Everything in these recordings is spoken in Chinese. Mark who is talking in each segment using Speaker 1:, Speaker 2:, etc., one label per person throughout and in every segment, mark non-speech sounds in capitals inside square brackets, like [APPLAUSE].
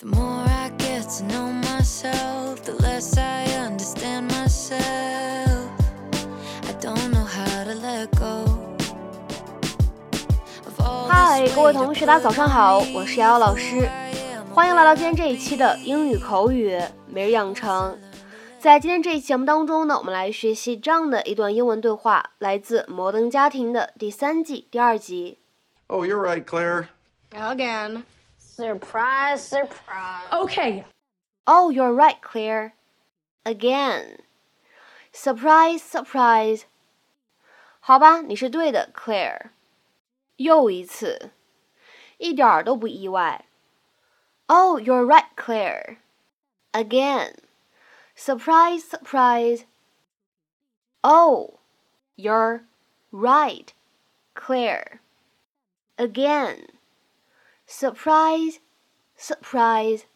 Speaker 1: The more I get to know myself, the less I understand myself. I don't know how to let go.
Speaker 2: 嗨
Speaker 1: ，this
Speaker 2: 各位同学，大家早上好，我是瑶瑶老师欢迎来到今天这一期的英语口语每日养成。在今天这一期节目当中呢，我们来学习这样的一段英文对话，来自《摩登家庭》的第三季第二集。
Speaker 3: Oh, you're right, Claire.
Speaker 4: Again. Surprise, surprise.
Speaker 5: Okay,
Speaker 2: Oh, you're right, Claire. Again. Surprise, surprise. 好吧，你是对的，Claire。又一次，一点儿都不意外。Oh, you're right, Claire. Again. Surprise, surprise. Oh, you're right, Claire. Again. Surprise, surprise.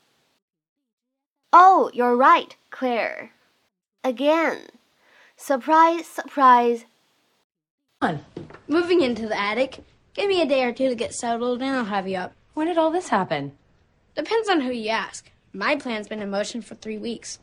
Speaker 2: Oh, you're right, Claire. Again. Surprise, surprise.
Speaker 5: on.
Speaker 4: Moving into the attic. Give me a day or two to get settled and I'll have you up.
Speaker 5: When did all this happen?
Speaker 4: Depends on who you ask. My plan's been in motion for three weeks.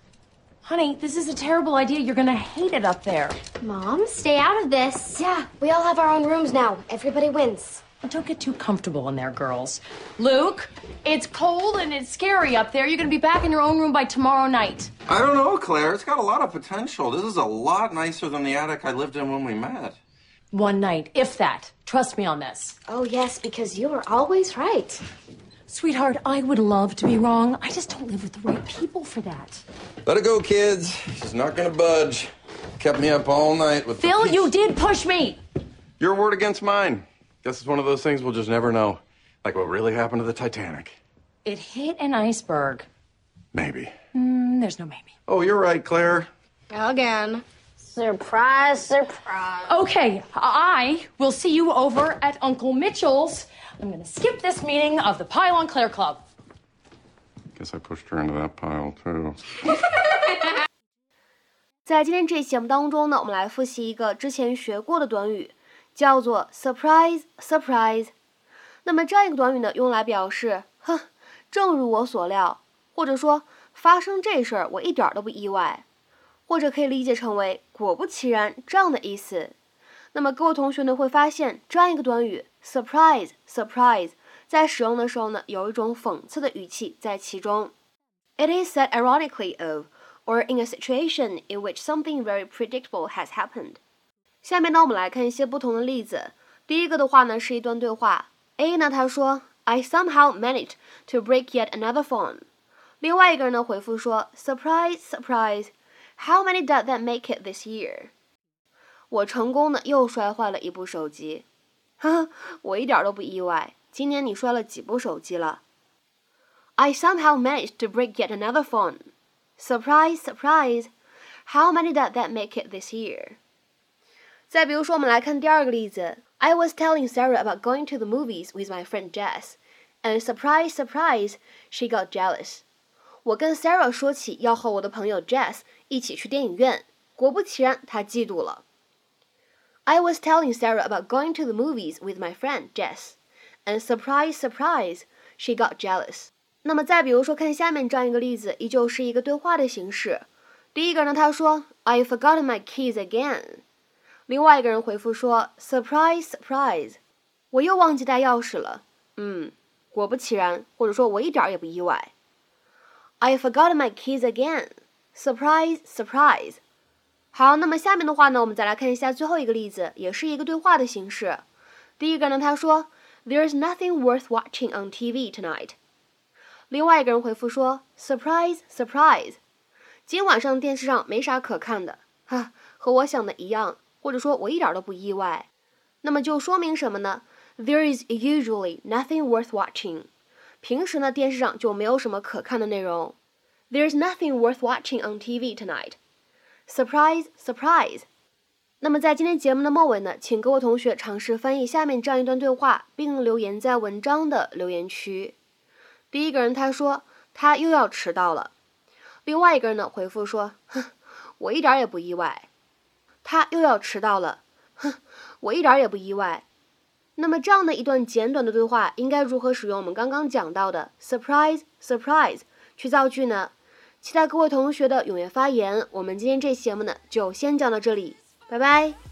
Speaker 5: Honey, this is a terrible idea. You're gonna hate it up there.
Speaker 6: Mom, stay out of this. Yeah, we all have our own rooms now. Everybody wins.
Speaker 5: But don't get too comfortable in there, girls. Luke, it's cold and it's scary up there. You're gonna be back in your own room by tomorrow night.
Speaker 3: I don't know, Claire. It's got a lot of potential. This is a lot nicer than the attic I lived in when we met.
Speaker 5: One night, if that. Trust me on this.
Speaker 6: Oh, yes, because you are always right.
Speaker 5: Sweetheart, I would love to be wrong. I just don't live with the right people for that.
Speaker 3: Let it go, kids. She's not gonna budge. Kept me up all night with.
Speaker 5: Phil,
Speaker 3: peach-
Speaker 5: you did push me.
Speaker 3: Your word against mine. Guess it's one of those things we'll just never know. Like what really happened to the Titanic.
Speaker 5: It hit an iceberg.
Speaker 3: Maybe.
Speaker 5: Mm, there's no maybe.
Speaker 3: Oh, you're right, Claire.
Speaker 4: Again. Surprise, surprise.
Speaker 5: Okay, I will see you over at Uncle Mitchell's. I'm gonna skip this meeting of the Pylon Claire Club.
Speaker 3: Guess I pushed her into that pile too. [LAUGHS]
Speaker 2: 在今天这期节目当中呢，我们来复习一个之前学过的短语， 叫做 surprise surprise。那么这样一个短语呢，用来表示“哼，正如我所料”，或者说发生这事儿我一点都不意外，或者可以理解成为“果不其然”这样的意思。那么各位同学呢会发现，这样一个短语 surprise surprise 在使用的时候呢，有一种讽刺的语气在其中。It is said ironically of or in a situation in which something very predictable has happened。下面呢，我们来看一些不同的例子。第一个的话呢，是一段对话。A 呢，他说，I somehow managed to break yet another phone。另外一个人呢，回复说，Surprise, surprise! How many did that make it this year？我成功的又摔坏了一部手机。哈哈，我一点都不意外。今年你摔了几部手机了？I somehow managed to break yet another phone. Surprise, surprise! How many did that make it this year? 再比如说，我们来看第二个例子。I was telling Sarah about going to the movies with my friend Jess, and surprise, surprise, she got jealous. 我跟 Sarah 说起要和我的朋友 Jess 一起去电影院，果不其然，她嫉妒了。I was telling Sarah about going to the movies with my friend Jess, and surprise, surprise, she got jealous. 那么再比如说，看下面这样一个例子，依旧是一个对话的形式。第一个呢，他说 I forgot my keys again。 另外一个人回复说 Surprise, surprise，我又忘记带钥匙了。嗯，果不其然，或者说我一点也不意外。I forgot my keys again. Surprise, surprise。好，那么下面的话呢，我们再来看一下最后一个例子，也是一个对话的形式。第一个呢，他说 There's nothing worth watching on TV tonight。另外一个人回复说：“Surprise, surprise！今晚上电视上没啥可看的，哈，和我想的一样，或者说我一点都不意外。那么就说明什么呢？There is usually nothing worth watching。平时呢，电视上就没有什么可看的内容。There's nothing worth watching on TV tonight. Surprise, surprise！那么在今天节目的末尾呢，请各位同学尝试翻译下面这样一段对话，并留言在文章的留言区。第一个人他说他又要迟到了，另外一个人呢回复说，哼，我一点也不意外。他又要迟到了，哼，我一点也不意外。那么这样的一段简短的对话，应该如何使用我们刚刚讲到的 surprise surprise 去造句呢？期待各位同学的踊跃发言。我们今天这节目呢，就先讲到这里，拜拜。